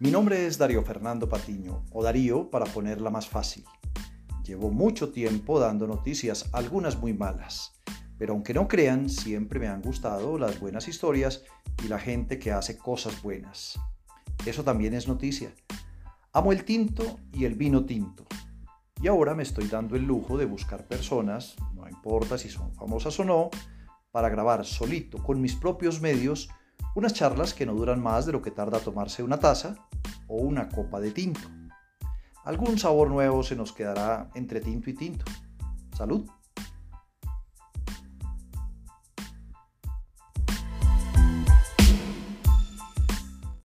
Mi nombre es Darío Fernando Patiño, o Darío para ponerla más fácil. Llevo mucho tiempo dando noticias, algunas muy malas, pero aunque no crean, siempre me han gustado las buenas historias y la gente que hace cosas buenas. Eso también es noticia. Amo el tinto y el vino tinto. Y ahora me estoy dando el lujo de buscar personas, no importa si son famosas o no, para grabar solito con mis propios medios unas charlas que no duran más de lo que tarda tomarse una taza o una copa de tinto. Algún sabor nuevo se nos quedará entre tinto y tinto. Salud.